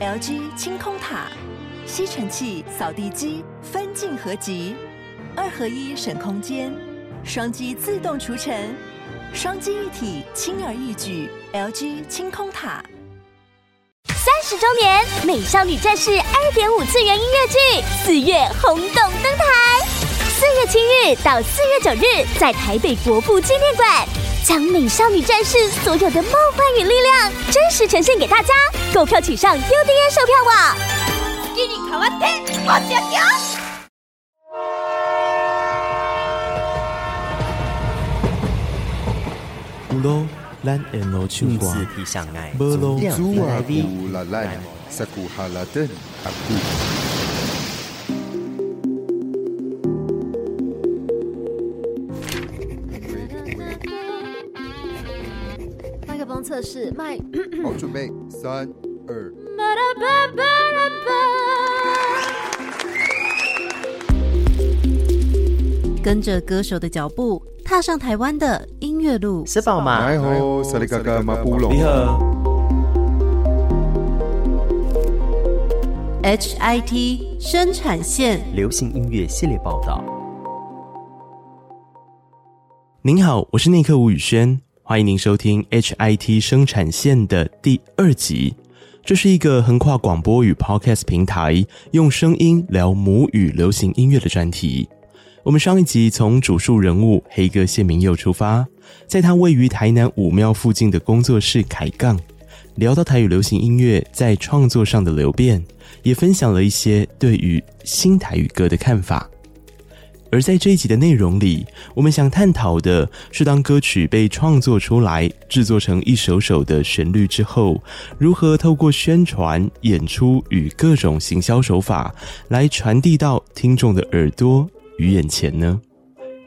LG 清空塔，吸尘器、扫地机分镜合集，二合一省空间，双击自动除尘，双击一体轻而易举。LG 清空塔。三十周年《美少女战士》二点五次元音乐剧四月轰动登台，四月七日到四月九日，在台北国父纪念馆，将《美少女战士》所有的梦幻与力量真实呈现给大家。购票请上 UDN 售票网。给你卡哇天，我加油！五楼。咱沿路唱歌，无路阻啊古啦咱，萨古哈拉登阿古。风测试，麦。好，准备，三二。跟着歌手的脚步，踏上台湾的音乐路。吃饱吗？你好，HIT 生产线流行音乐系列报道。您好，我是内克吴宇轩，欢迎您收听 HIT 生产线的第二集。这是一个横跨广播与 Podcast 平台，用声音聊母语流行音乐的专题。我们上一集从主述人物黑哥谢明佑出发，在他位于台南武庙附近的工作室开杠，聊到台语流行音乐在创作上的流变，也分享了一些对于新台语歌的看法。而在这一集的内容里，我们想探讨的是，当歌曲被创作出来、制作成一首首的旋律之后，如何透过宣传、演出与各种行销手法，来传递到听众的耳朵。与眼前呢？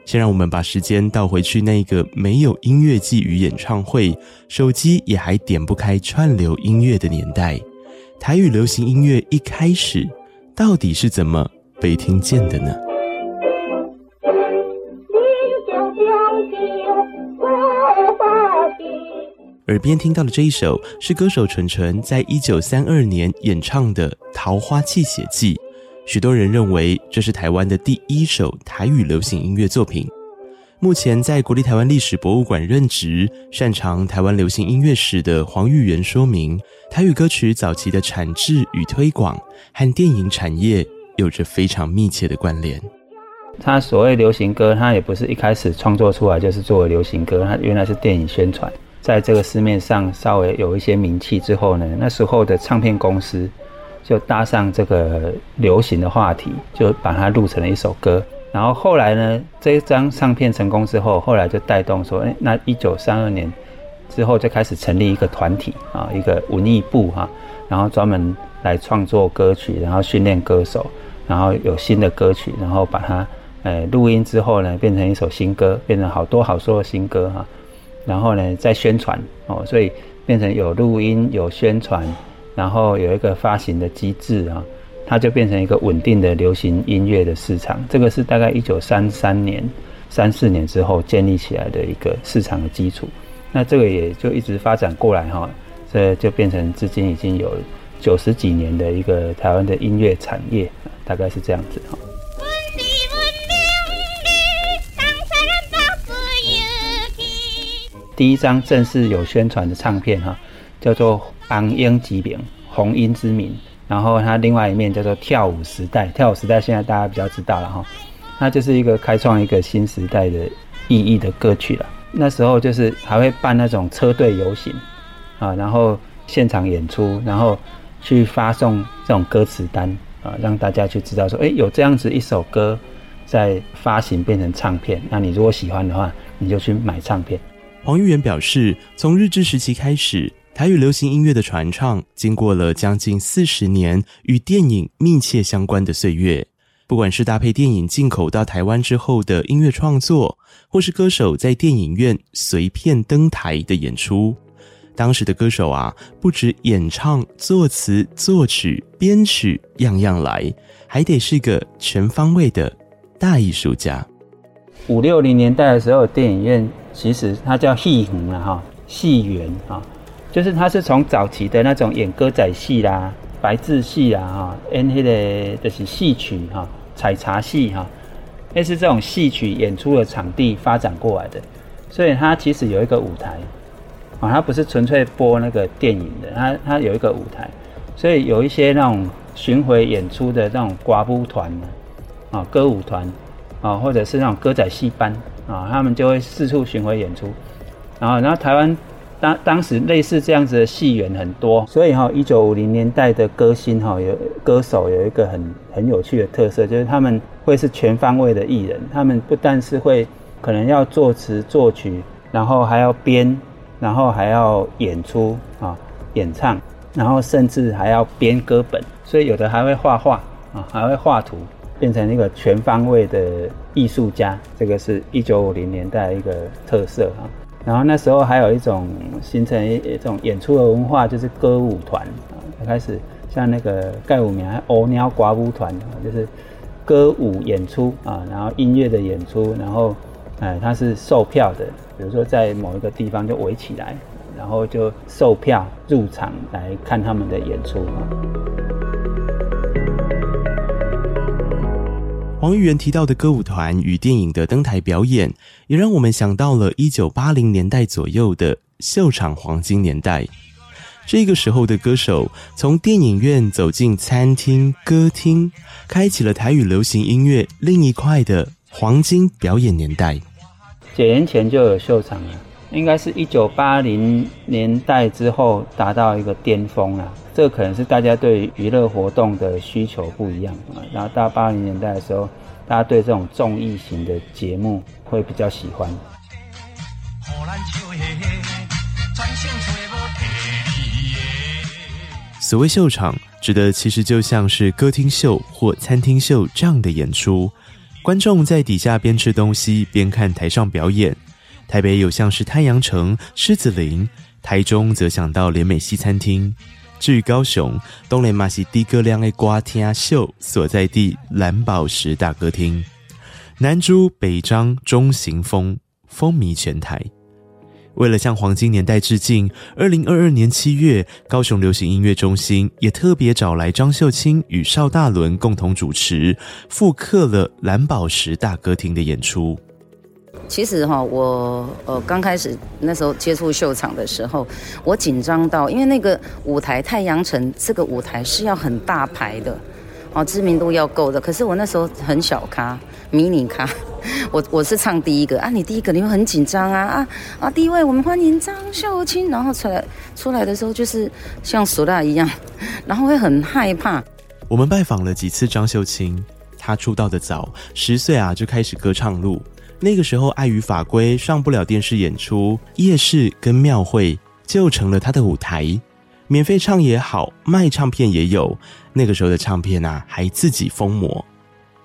先让我们把时间倒回去，那个没有音乐季与演唱会，手机也还点不开串流音乐的年代。台语流行音乐一开始到底是怎么被听见的呢？耳边听到的这一首是歌手纯纯在一九三二年演唱的《桃花泣血记》。许多人认为这是台湾的第一首台语流行音乐作品。目前在国立台湾历史博物馆任职、擅长台湾流行音乐史的黄玉元说明，台语歌曲早期的产制与推广和电影产业有着非常密切的关联。他所谓流行歌，他也不是一开始创作出来就是作为流行歌，他原来是电影宣传，在这个市面上稍微有一些名气之后呢，那时候的唱片公司。就搭上这个流行的话题，就把它录成了一首歌。然后后来呢，这一张唱片成功之后，后来就带动说，哎，那一九三二年之后就开始成立一个团体啊，一个文艺部哈，然后专门来创作歌曲，然后训练歌手，然后有新的歌曲，然后把它呃录音之后呢，变成一首新歌，变成好多好多的新歌哈。然后呢，再宣传哦，所以变成有录音有宣传。然后有一个发行的机制啊，它就变成一个稳定的流行音乐的市场。这个是大概一九三三年、三四年之后建立起来的一个市场的基础。那这个也就一直发展过来哈，这就变成至今已经有九十几年的一个台湾的音乐产业，大概是这样子哈。第一张正式有宣传的唱片哈，叫做。红鹰之名，红英之名，然后它另外一面叫做跳舞时代，跳舞时代现在大家比较知道了哈，那就是一个开创一个新时代的意义的歌曲了。那时候就是还会办那种车队游行啊，然后现场演出，然后去发送这种歌词单啊，让大家去知道说，哎，有这样子一首歌在发行变成唱片，那你如果喜欢的话，你就去买唱片。黄玉元表示，从日治时期开始。台语流行音乐的传唱，经过了将近四十年与电影密切相关的岁月。不管是搭配电影进口到台湾之后的音乐创作，或是歌手在电影院随便登台的演出，当时的歌手啊，不止演唱、作词、作曲、编曲，样样来，还得是个全方位的大艺术家。五六零年代的时候，电影院其实它叫戏园了哈，戏园啊。就是它是从早期的那种演歌仔戏啦，白字戏啦，哈，演迄个就是戏曲哈，采茶戏哈，类似这种戏曲演出的场地发展过来的，所以它其实有一个舞台，啊，它不是纯粹播那个电影的，它它有一个舞台，所以有一些那种巡回演出的那种刮舞团啊，歌舞团啊，或者是那种歌仔戏班啊，他们就会四处巡回演出，然后然后台湾。当当时类似这样子的戏园很多，所以哈，一九五零年代的歌星哈，有歌手有一个很很有趣的特色，就是他们会是全方位的艺人。他们不但是会可能要作词作曲，然后还要编，然后还要演出啊演唱，然后甚至还要编歌本。所以有的还会画画啊，还会画图，变成一个全方位的艺术家。这个是一九五零年代一个特色啊。然后那时候还有一种形成一种演出的文化，就是歌舞团啊，开始像那个盖武名欧鸟寡舞团啊，就是歌舞演出啊，然后音乐的演出，然后哎，它是售票的，比如说在某一个地方就围起来，然后就售票入场来看他们的演出啊。黄玉元提到的歌舞团与电影的登台表演，也让我们想到了一九八零年代左右的秀场黄金年代。这个时候的歌手从电影院走进餐厅、歌厅，开启了台语流行音乐另一块的黄金表演年代。几年前就有秀场了，应该是一九八零年代之后达到一个巅峰了。这可能是大家对娱乐活动的需求不一样，然后到八零年代的时候，大家对这种综艺型的节目会比较喜欢。所谓秀场，指的其实就像是歌厅秀或餐厅秀这样的演出，观众在底下边吃东西边看台上表演。台北有像是太阳城、狮子林，台中则想到联美西餐厅。至于高雄，东雷马西低歌亮的歌厅秀所在地蓝宝石大歌厅，南珠北张中型风风靡全台。为了向黄金年代致敬，二零二二年七月，高雄流行音乐中心也特别找来张秀清与邵大伦共同主持，复刻了蓝宝石大歌厅的演出。其实哈，我呃刚开始那时候接触秀场的时候，我紧张到，因为那个舞台太阳城这个舞台是要很大牌的，哦，知名度要够的。可是我那时候很小咖，迷你咖，我我是唱第一个啊，你第一个你会很紧张啊啊啊！第一位我们欢迎张秀清，然后出来出来的时候就是像唢呐一样，然后会很害怕。我们拜访了几次张秀清，她出道的早，十岁啊就开始歌唱路。那个时候，碍于法规上不了电视演出，夜市跟庙会就成了他的舞台。免费唱也好，卖唱片也有。那个时候的唱片啊，还自己封膜。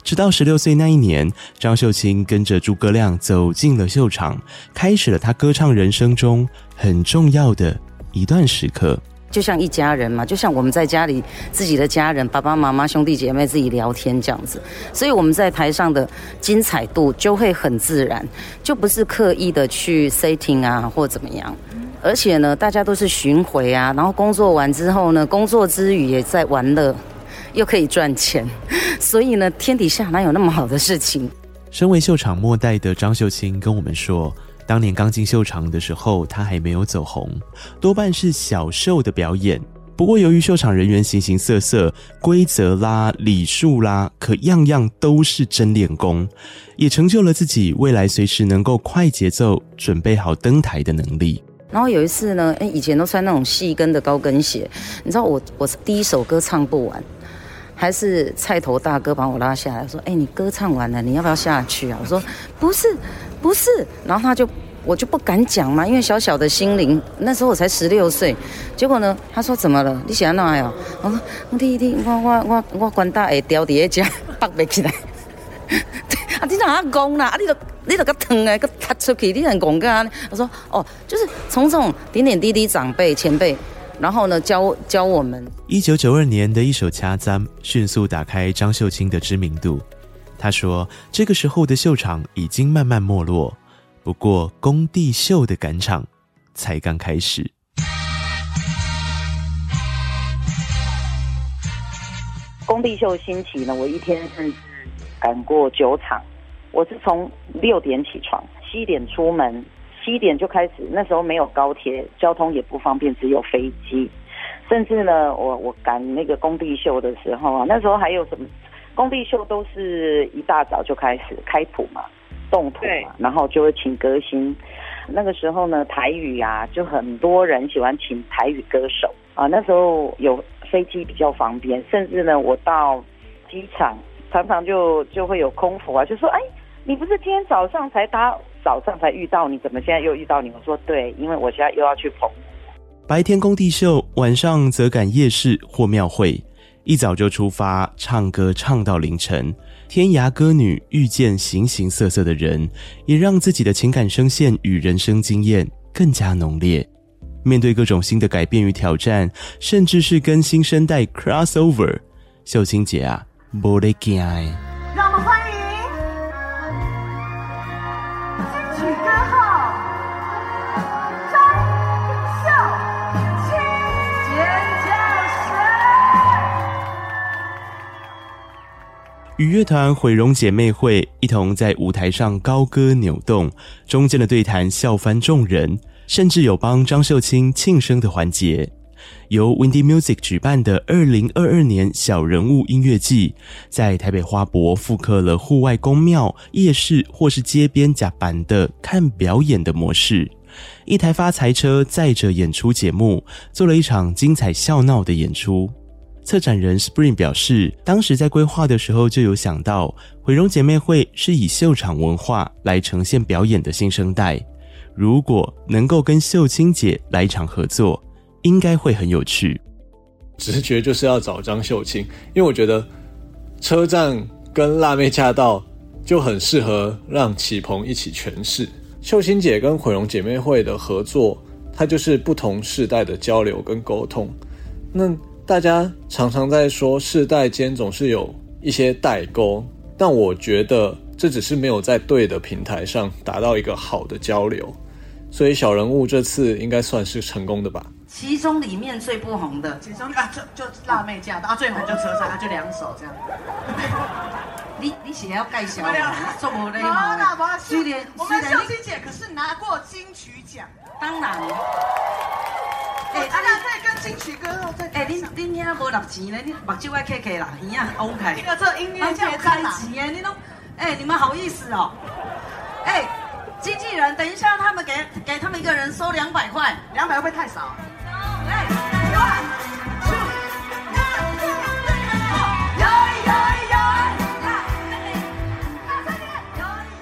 直到十六岁那一年，张秀清跟着诸葛亮走进了秀场，开始了他歌唱人生中很重要的一段时刻。就像一家人嘛，就像我们在家里自己的家人，爸爸妈妈、兄弟姐妹自己聊天这样子，所以我们在台上的精彩度就会很自然，就不是刻意的去 setting 啊或怎么样。而且呢，大家都是巡回啊，然后工作完之后呢，工作之余也在玩乐，又可以赚钱，所以呢，天底下哪有那么好的事情？身为秀场末代的张秀清跟我们说。当年刚进秀场的时候，他还没有走红，多半是小秀的表演。不过由于秀场人员形形色色，规则啦、礼数啦，可样样都是真练功，也成就了自己未来随时能够快节奏准备好登台的能力。然后有一次呢，哎，以前都穿那种细跟的高跟鞋，你知道我我第一首歌唱不完，还是菜头大哥把我拉下来说：“哎，你歌唱完了，你要不要下去啊？”我说：“不是。”不是，然后他就我就不敢讲嘛，因为小小的心灵，那时候我才十六岁。结果呢，他说怎么了？你想要哪呀？我说我弟弟，我我我我关大会掉底下，拔不起来。啊，你哪讲啦？啊，你都你都个疼哎，个踏出去，你很讲干。我说哦，就是从这种点点滴滴长辈前辈，然后呢教教我们。一九九二年的一首《掐簪》迅速打开张秀清的知名度。他说：“这个时候的秀场已经慢慢没落，不过工地秀的赶场才刚开始。”工地秀兴起呢，我一天甚至赶过九场。我是从六点起床，七点出门，七点就开始。那时候没有高铁，交通也不方便，只有飞机。甚至呢，我我赶那个工地秀的时候啊，那时候还有什么？工地秀都是一大早就开始开谱嘛，动土嘛，然后就会请歌星。那个时候呢，台语啊，就很多人喜欢请台语歌手啊。那时候有飞机比较方便，甚至呢，我到机场常常就就会有空服啊，就说：“哎，你不是今天早上才搭，早上才遇到，你怎么现在又遇到你？”我说：“对，因为我现在又要去澎湖。”白天工地秀，晚上则赶夜市或庙会，一早就出发唱歌，唱到凌晨。天涯歌女遇见形形色色的人，也让自己的情感声线与人生经验更加浓烈。面对各种新的改变与挑战，甚至是跟新生代 crossover，秀清姐啊，没在怕。与乐团毁容姐妹会一同在舞台上高歌扭动，中间的对谈笑翻众人，甚至有帮张秀清庆生的环节。由 Windy Music 举办的二零二二年小人物音乐季，在台北花博复刻了户外公庙、夜市或是街边甲板的看表演的模式，一台发财车载着演出节目，做了一场精彩笑闹的演出。策展人 Spring 表示，当时在规划的时候就有想到，毁容姐妹会是以秀场文化来呈现表演的新生代，如果能够跟秀清姐来一场合作，应该会很有趣。直觉就是要找张秀清，因为我觉得车站跟辣妹驾到就很适合让启鹏一起诠释。秀清姐跟毁容姐妹会的合作，它就是不同世代的交流跟沟通。那大家常常在说世代间总是有一些代沟，但我觉得这只是没有在对的平台上达到一个好的交流，所以小人物这次应该算是成功的吧。其中里面最不红的，其中啊就就辣妹驾到，啊最红就车上，就两手这样。你你写要盖小，做 我的吗？虽然我们秀清姐可是拿过金曲奖，当然。哎，大家可以跟金曲歌后再哎，你你听无六钱呢？你目睭爱开开啦，耳啊乌开。这个这音乐节开钱哎，你都哎，你们好意思哦？哎，经纪人，等一下他们给给他们一个人收两百块，两百会不会太少？哎，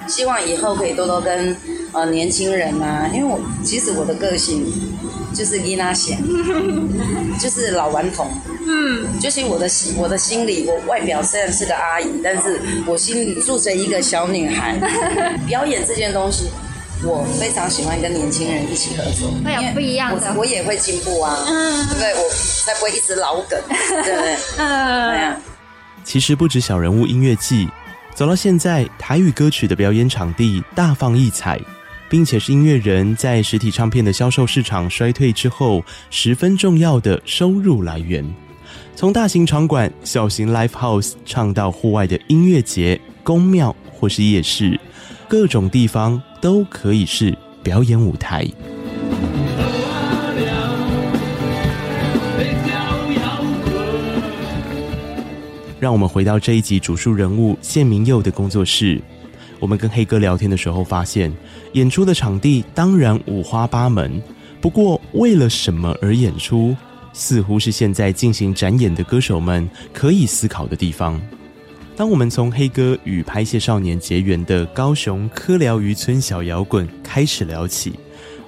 希望以后可以多多跟呃年轻人啊，因为我其实我的个性。就是伊娜贤，就是老顽童。嗯，就是我的心，我的心里，我外表虽然是个阿姨，但是我心里住着一个小女孩。表演这件东西，我非常喜欢跟年轻人一起合作，会有不一样的，我，我也会进步啊，对不对？我才不会一直老梗，对不对？嗯，对啊。其实不止小人物音乐季，走到现在，台语歌曲的表演场地大放异彩。并且是音乐人在实体唱片的销售市场衰退之后十分重要的收入来源。从大型场馆、小型 live house 唱到户外的音乐节、宫庙或是夜市，各种地方都可以是表演舞台。让我们回到这一集主述人物谢明佑的工作室。我们跟黑哥聊天的时候发现，演出的场地当然五花八门，不过为了什么而演出，似乎是现在进行展演的歌手们可以思考的地方。当我们从黑哥与拍谢少年结缘的高雄科寮渔村小摇滚开始聊起，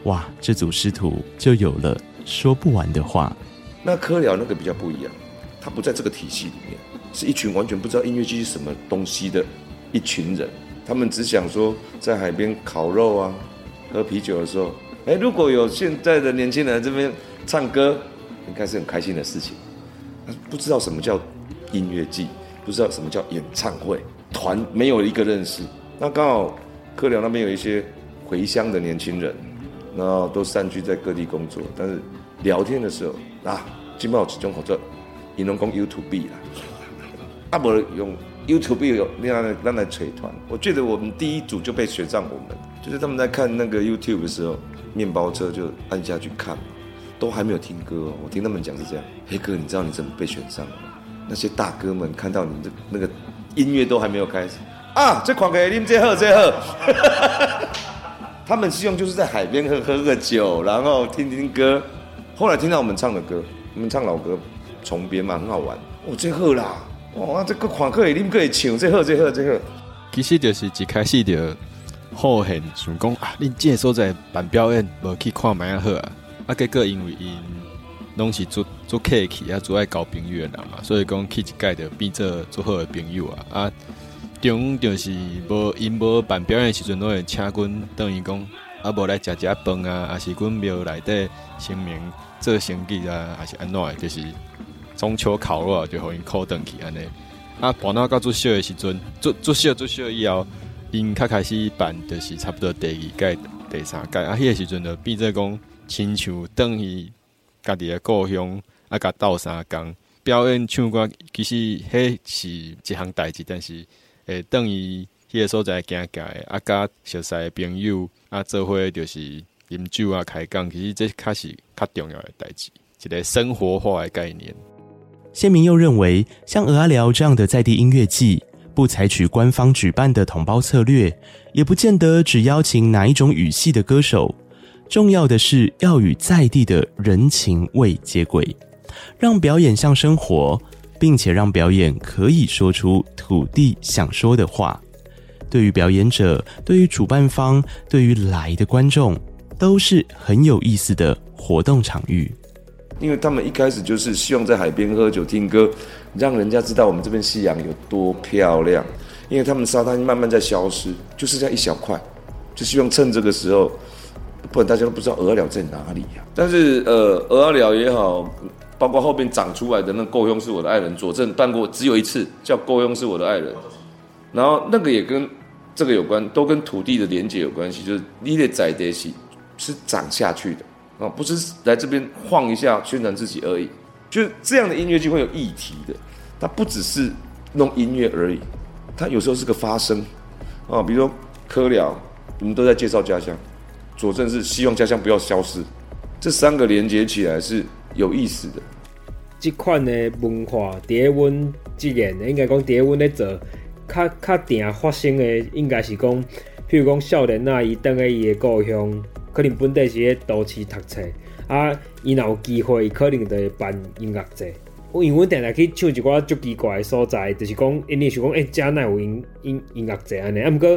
哇，这组师徒就有了说不完的话。那科寮那个比较不一样，他不在这个体系里面，是一群完全不知道音乐剧是什么东西的一群人。他们只想说，在海边烤肉啊，喝啤酒的时候，哎，如果有现在的年轻人这边唱歌，应该是很开心的事情。不知道什么叫音乐季，不知道什么叫演唱会，团没有一个认识。那刚好科寮那边有一些回乡的年轻人，然后都散居在各地工作，但是聊天的时候啊，金茂始终口这，银龙宫 YouTube 啦。啊不用 YouTube 有那样让来锤团。我觉得我们第一组就被选上，我们就是他们在看那个 YouTube 的时候，面包车就按下去看，都还没有听歌。我听他们讲是这样，黑哥，你知道你怎么被选上了吗？那些大哥们看到你的那个音乐都还没有开始啊，这款给你们这喝这喝。他们希望就是在海边喝喝个酒，然后听听歌。后来听到我们唱的歌，我们唱老歌，重编嘛，很好玩。哦，最后啦，哇，这个款可以，你们可以唱，这好，这好，这好。其实就是一开始就好现，想讲啊，恁这个所在办表演，无去看麦啊好啊。啊，结果因为因拢是做做客气啊，做爱交朋友的人嘛，所以讲去一届就变做做好的朋友啊啊。中就是无因无办表演的时阵，拢会请阮等于讲啊，无来食食饭啊，啊是阮庙内底清明做生意啊，还是安怎的，就是中秋烤肉就互因靠转去安尼。啊，搬到到做小的时阵，做做小做小以后，因较开始办，就是差不多第二届、第三届啊，迄个时阵就变做讲亲像等于家己的故乡啊，甲斗相共表演唱歌，其实迄是一项代志，但是。诶，等于迄个所在行行诶，啊，甲熟悉诶朋友啊，做伙就是饮酒啊，开讲，其实这较是较重要诶代志，一个生活化诶概念。谢明又认为，像蚵仔寮这样的在地音乐季，不采取官方举办的同胞策略，也不见得只邀请哪一种语系的歌手，重要的是要与在地的人情味接轨，让表演像生活。并且让表演可以说出土地想说的话，对于表演者、对于主办方、对于来的观众，都是很有意思的活动场域。因为他们一开始就是希望在海边喝酒听歌，让人家知道我们这边夕阳有多漂亮。因为他们沙滩慢慢在消失，就是这一小块，就希望趁这个时候，不然大家都不知道鹅寮在哪里呀、但是呃，鹅寮也好。包括后边长出来的那够用是我的爱人，佐证办过只有一次，叫够用是我的爱人。然后那个也跟这个有关，都跟土地的连接有关系，就是你的在地是是长下去的啊，不是来这边晃一下宣传自己而已。就是这样的音乐就会有议题的，它不只是弄音乐而已，它有时候是个发声啊，比如说蚵寮，我们都在介绍家乡，佐证是希望家乡不要消失，这三个连接起来是。有意思的，这款的文化，在阮这边应该讲，在阮咧做，较较定发生的，应该是讲，譬如讲少年仔伊倒来伊的故乡，可能本地是咧都市读册，啊，伊若有机会，可能就会办音乐节。因为阮定定去唱一寡足奇怪的所在，就是讲，因为想讲，诶、欸，遮哪有音音音乐节安尼，啊，毋过，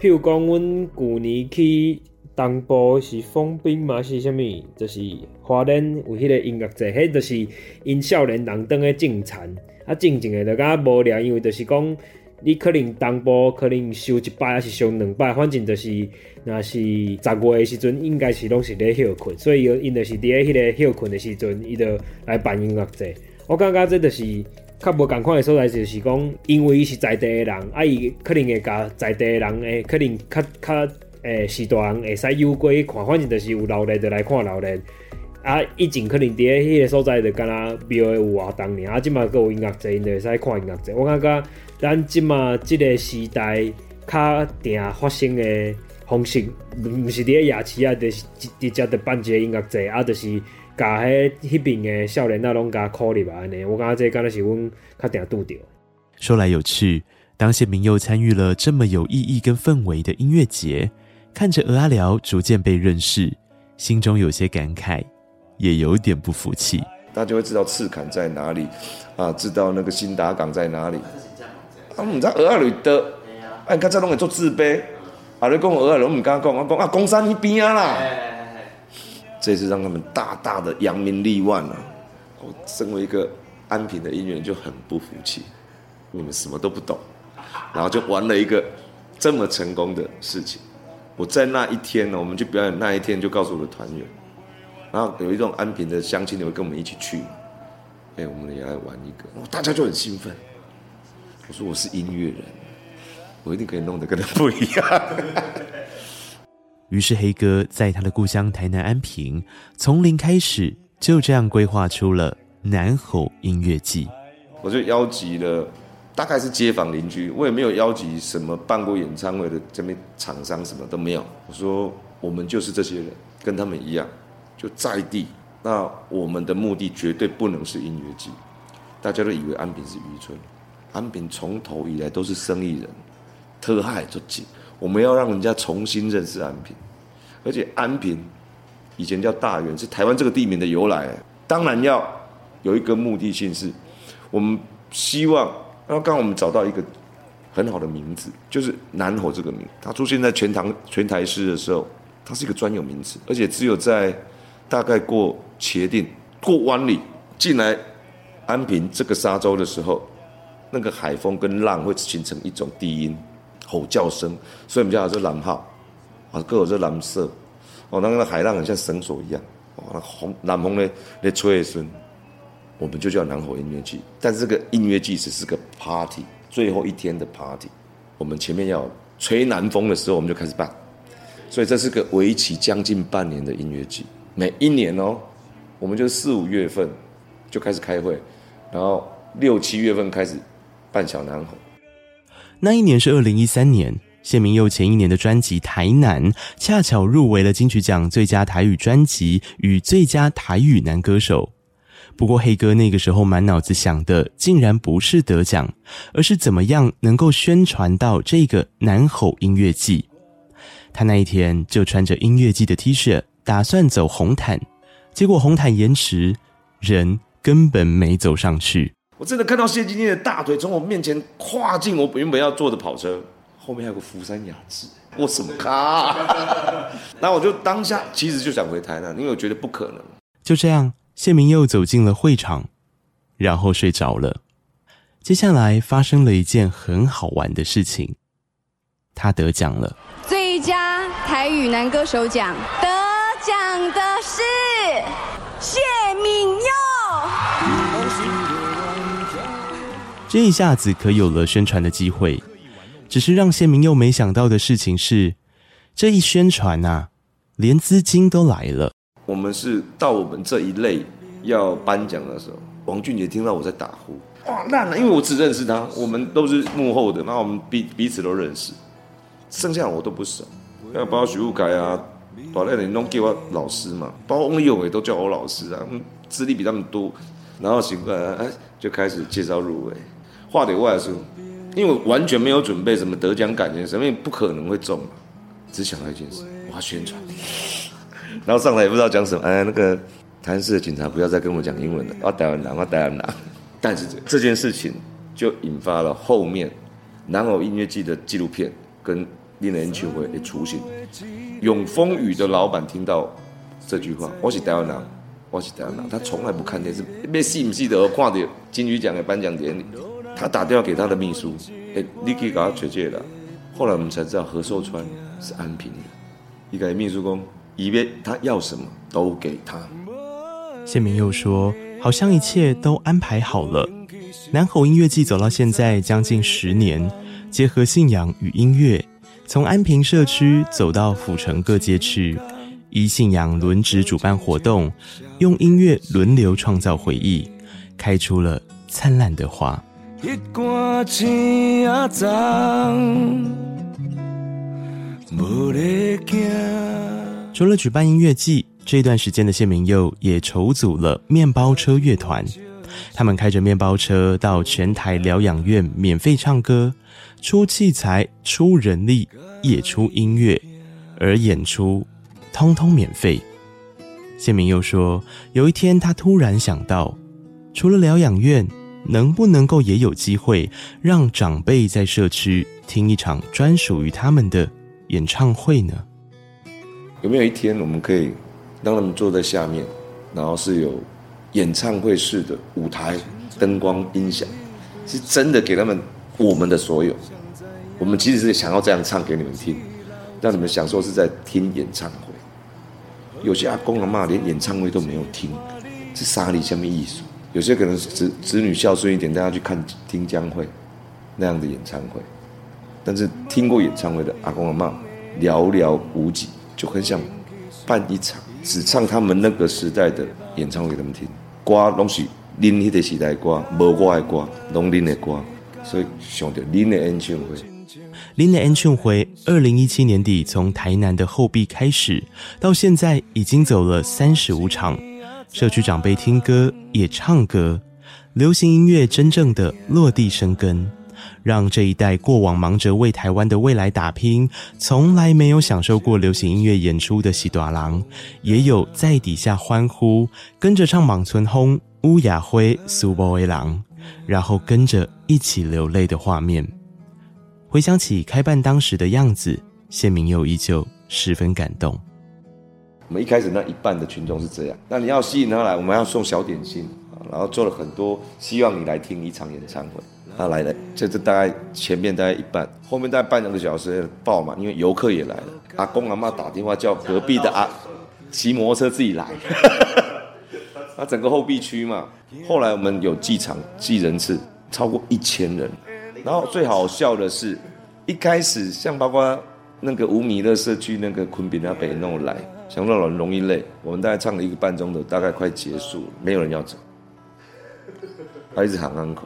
譬如讲，阮旧年去。东部是丰滨嘛？是啥物？就是花莲有迄个音乐节，迄就是因少年人当个种田，啊，种种的就较无聊，因为就是讲你可能东部可能收一摆，还是收两摆，反正就是若是十月的时阵，应该是拢是咧休困，所以因就是伫咧迄个休困的时阵，伊就来办音乐节。我感觉这就是较无共款的所在，就是讲因为伊是在地的人，啊，伊可能会甲在地的人诶，可能较较。诶，时大人会使有过去看，反正就是有闹热就来看闹热。啊，以前可能伫咧迄个所在就敢若庙会有活动尔，啊，即马阁有音乐节，因就会使看音乐节。我感觉咱即马即个时代较定发生的方式，毋是伫咧夜市啊，就是直接就办一个音乐节，啊，就是甲迄迄边的少年仔拢甲考入安尼。我感觉这敢若是阮较定拄着。说来有趣，当谢明又参与了这么有意义跟氛围的音乐节。看着鹅阿寮逐渐被认识，心中有些感慨，也有点不服气。大家就会知道赤崁在哪里，啊，知道那个新达港在哪里。啊，唔知蚵仔寮的，哎，刚才拢会做自卑。啊，你讲蚵仔寮，我唔敢讲，我讲啊，公山一边啊啦。这次让他们大大的扬名立万了。我身为一个安平的音乐，就很不服气。你们什么都不懂，然后就玩了一个这么成功的事情。我在那一天呢，我们去表演那一天就告诉我的团员，然后有一种安平的乡亲也会跟我们一起去，哎，我们也来玩一个，大家就很兴奋。我说我是音乐人，我一定可以弄得跟他不一样。于是黑哥在他的故乡台南安平，从零开始，就这样规划出了南吼音乐季。我就邀集了大概是街坊邻居，我也没有邀集什么办过演唱会的这边厂商，什么都没有。我说我们就是这些人，跟他们一样，就在地。那我们的目的绝对不能是音乐季。大家都以为安平是渔村，安平从头以来都是生意人，特害就紧。我们要让人家重新认识安平，而且安平以前叫大园，是台湾这个地名的由来。当然要有一个目的性，是我们希望。然后刚刚我们找到一个很好的名字，就是南吼这个名，它出现在全唐全台诗的时候，它是一个专有名词，而且只有在大概过茄萣过湾里进来安平这个沙洲的时候，那个海风跟浪会形成一种低音吼叫声，所以我们叫它是南号啊，各有这蓝色哦，那个海浪很像绳索一样，哦，那红南风呢那吹一声。我们就叫南吼音乐季，但是这个音乐季只是个 party，最后一天的 party。我们前面要吹南风的时候，我们就开始办，所以这是个为期将近半年的音乐季。每一年哦，我们就四五月份就开始开会，然后六七月份开始办小南吼。那一年是二零一三年，谢明佑前一年的专辑《台南》恰巧入围了金曲奖最佳台语专辑与最佳台语男歌手。不过黑哥那个时候满脑子想的，竟然不是得奖，而是怎么样能够宣传到这个南吼音乐季。他那一天就穿着音乐季的 T 恤，打算走红毯，结果红毯延迟，人根本没走上去。我真的看到谢金燕的大腿从我面前跨进我原本要坐的跑车，后面还有个福山雅治，我什么咖？那我就当下其实就想回台南，因为我觉得不可能。就这样。谢明又走进了会场，然后睡着了。接下来发生了一件很好玩的事情，他得奖了。最佳台语男歌手奖的是谢明佑。这一下子可有了宣传的机会，只是让谢明佑没想到的事情是，这一宣传啊，连资金都来了。我们是到我们这一类要颁奖的时候，王俊杰听到我在打呼，哇烂了，因为我只认识他，我们都是幕后的，那我们彼彼此都认识，剩下我都不熟，要包括许富凯啊，把那人都给我老师嘛，包括翁立友也都叫我老师啊，资历比他们多，然后行过来，哎，就开始介绍入围，话里话说，因为我完全没有准备什么得奖感言什么，因为不可能会中，只想到一件事，我要宣传。然后上来也不知道讲什么，哎，那个台南市的警察不要再跟我讲英文了，我台湾人，我台湾人。但是这件事情就引发了后面南吼音乐季的纪录片跟令人球会的雏形。永丰宇的老板听到这句话，我是台湾人，我是台湾人，他从来不看电视，没记不记得看的金曲奖的颁奖典礼，他打电话给他的秘书，哎，你可以给他确切了。后来我们才知道何寿川是安平的，一个秘书工。以为他要什么都给他。谢明又说：“好像一切都安排好了。南吼音乐季走到现在将近十年，结合信仰与音乐，从安平社区走到府城各街区，依信仰轮值主办活动，用音乐轮流创造回忆，开出了灿烂的花。”除了举办音乐季，这段时间的谢明佑也筹组了面包车乐团。他们开着面包车到全台疗养院免费唱歌，出器材、出人力，也出音乐，而演出通通免费。谢明又说，有一天他突然想到，除了疗养院，能不能够也有机会让长辈在社区听一场专属于他们的演唱会呢？有没有一天，我们可以让他们坐在下面，然后是有演唱会式的舞台、灯光、音响，是真的给他们我们的所有。我们其实是想要这样唱给你们听，让你们享受是在听演唱会。有些阿公阿嬷连演唱会都没有听，是沙里下面艺术？有些可能是子子女孝顺一点，大家去看听江会那样的演唱会，但是听过演唱会的阿公阿嬷寥寥无几。就很想办一场，只唱他们那个时代的演唱会给他们听。歌拢是恁迄个时代歌，无我的歌，拢恁的歌。所以想着恁的演唱会，恁的演唱会，二零一七年底从台南的后壁开始，到现在已经走了三十五场，社区长辈听歌也唱歌，流行音乐真正的落地生根，让这一代过往忙着为台湾的未来打拼，从来没有享受过流行音乐演出的喜多郎，也有在底下欢呼，跟着唱《莽村轰》、乌雅辉、苏波威郎。然后跟着一起流泪的画面，回想起开办当时的样子，谢明佑依旧十分感动。我们一开始那一半的群众是这样，那你要吸引他来，我们要送小点心，然后做了很多，希望你来听一场演唱会。他来了，这这大概前面大概一半，后面大概半两个小时爆嘛，因为游客也来了。阿公阿妈打电话叫隔壁的阿骑摩托车自己来。那整个后壁区嘛，后来我们有计场计人次超过一千人，然后最好笑的是，一开始像包括那个五米乐社区那个昆比那北弄来，想让人容易累，我们大概唱了一个半钟头，大概快结束了，没有人要走，他一直喊安可，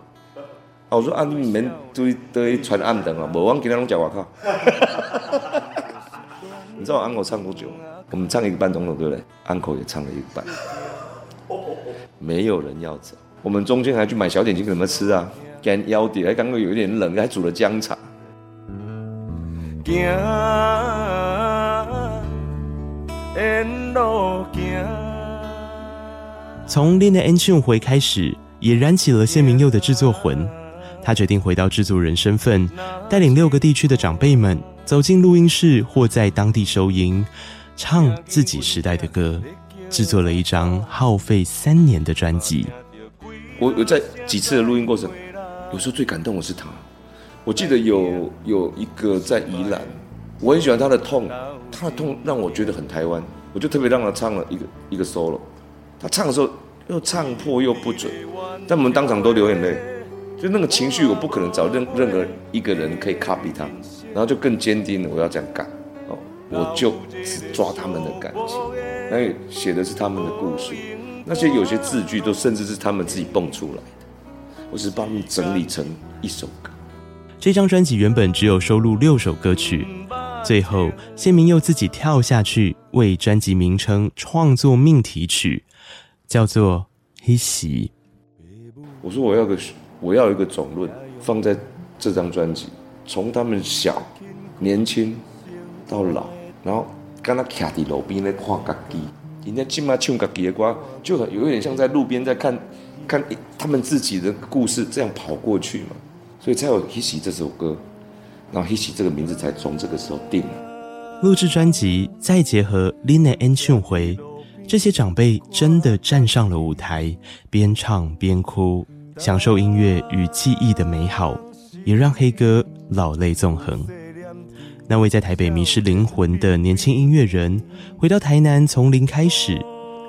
啊我说啊你们都都传暗灯啊，无忘记那种讲我靠，你知道安可唱多久？我们唱一个半钟头对不对？安可也唱了一个半。没有人要走，我们中间还去买小点心给他们吃啊，干腰底，还刚刚有一点冷，还煮了姜茶。从恋爱演唱会开始，也燃起了谢明佑的制作魂。他决定回到制作人身份，带领六个地区的长辈们走进录音室或在当地收音，唱自己时代的歌。制作了一张耗费三年的专辑。我有在几次的录音过程，有时候最感动的是他。我记得有有一个在宜兰，我很喜欢他的痛，他的痛让我觉得很台湾，我就特别让他唱了一个一个 solo。他唱的时候又唱破又不准，但我们当场都流眼泪。就那个情绪，我不可能找任任何一个人可以 copy 他，然后就更坚定了我要这样干。哦，我就只抓他们的感情。那写的是他们的故事，那些有些字句都甚至是他们自己蹦出来的，我只是把他们整理成一首歌。这张专辑原本只有收录六首歌曲，最后谢明又自己跳下去为专辑名称创作命题曲，叫做《黑席》。我说我要个我要一个总论放在这张专辑，从他们小、年轻到老，然后。刚刚徛在路边在看家己，人家起码唱家己的歌，就很有一点像在路边在看，看他们自己的故事这样跑过去嘛，所以才有《彼时》这首歌，然后《彼时》这个名字才从这个时候定了。录制专辑，再结合恁的演唱会，这些长辈真的站上了舞台，边唱边哭，享受音乐与记忆的美好，也让黑哥老泪纵横。那位在台北迷失灵魂的年轻音乐人，回到台南从零开始，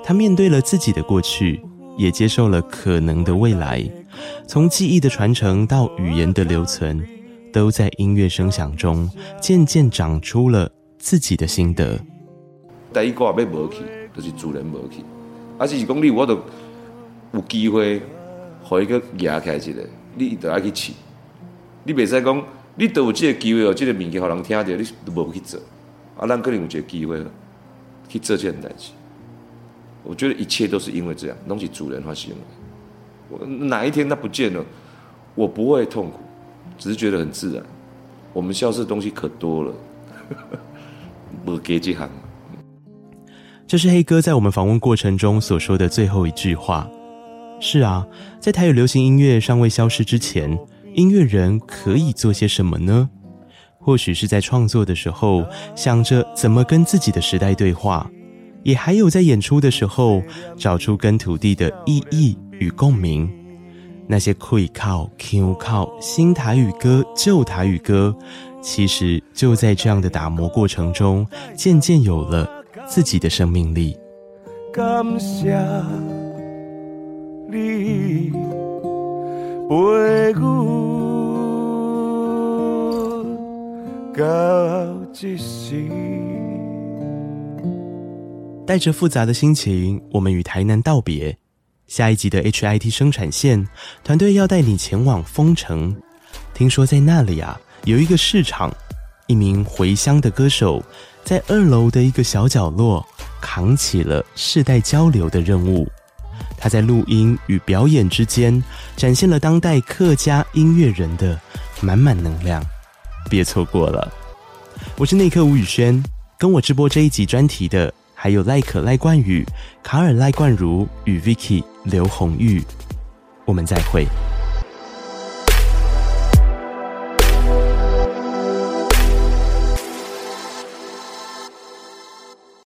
他面对了自己的过去，也接受了可能的未来。从记忆的传承到语言的留存，都在音乐声响中渐渐长出了自己的心得。第一个要无去，就是主人无去，而且是讲你我都有机会，可以去压开一个，你都要去试，你别再讲。你都有这个机会哦，这个名气好人听到，你都无去做，啊，咱可能有这个机会去做这件代志。我觉得一切都是因为这样，东西主人发现了。我哪一天他不见了，我不会痛苦，只是觉得很自然。我们消失的东西可多了，无给几行。这是黑哥在我们访问过程中所说的最后一句话。是啊，在台语流行音乐尚未消失之前。音乐人可以做些什么呢？或许是在创作的时候想着怎么跟自己的时代对话，也还有在演出的时候找出跟土地的意义与共鸣。那些可以靠、Q 靠新台语歌、旧台语歌，其实就在这样的打磨过程中，渐渐有了自己的生命力。感谢你陪我带着复杂的心情，我们与台南道别。下一集的 HIT 生产线团队要带你前往丰城，听说在那里啊，有一个市场，一名回乡的歌手在二楼的一个小角落扛起了世代交流的任务。他在录音与表演之间，展现了当代客家音乐人的满满能量，别错过了。我是内客吴宇轩，跟我直播这一集专题的还有赖可赖冠宇、卡尔赖冠如与 Vicky 刘红玉，我们再会。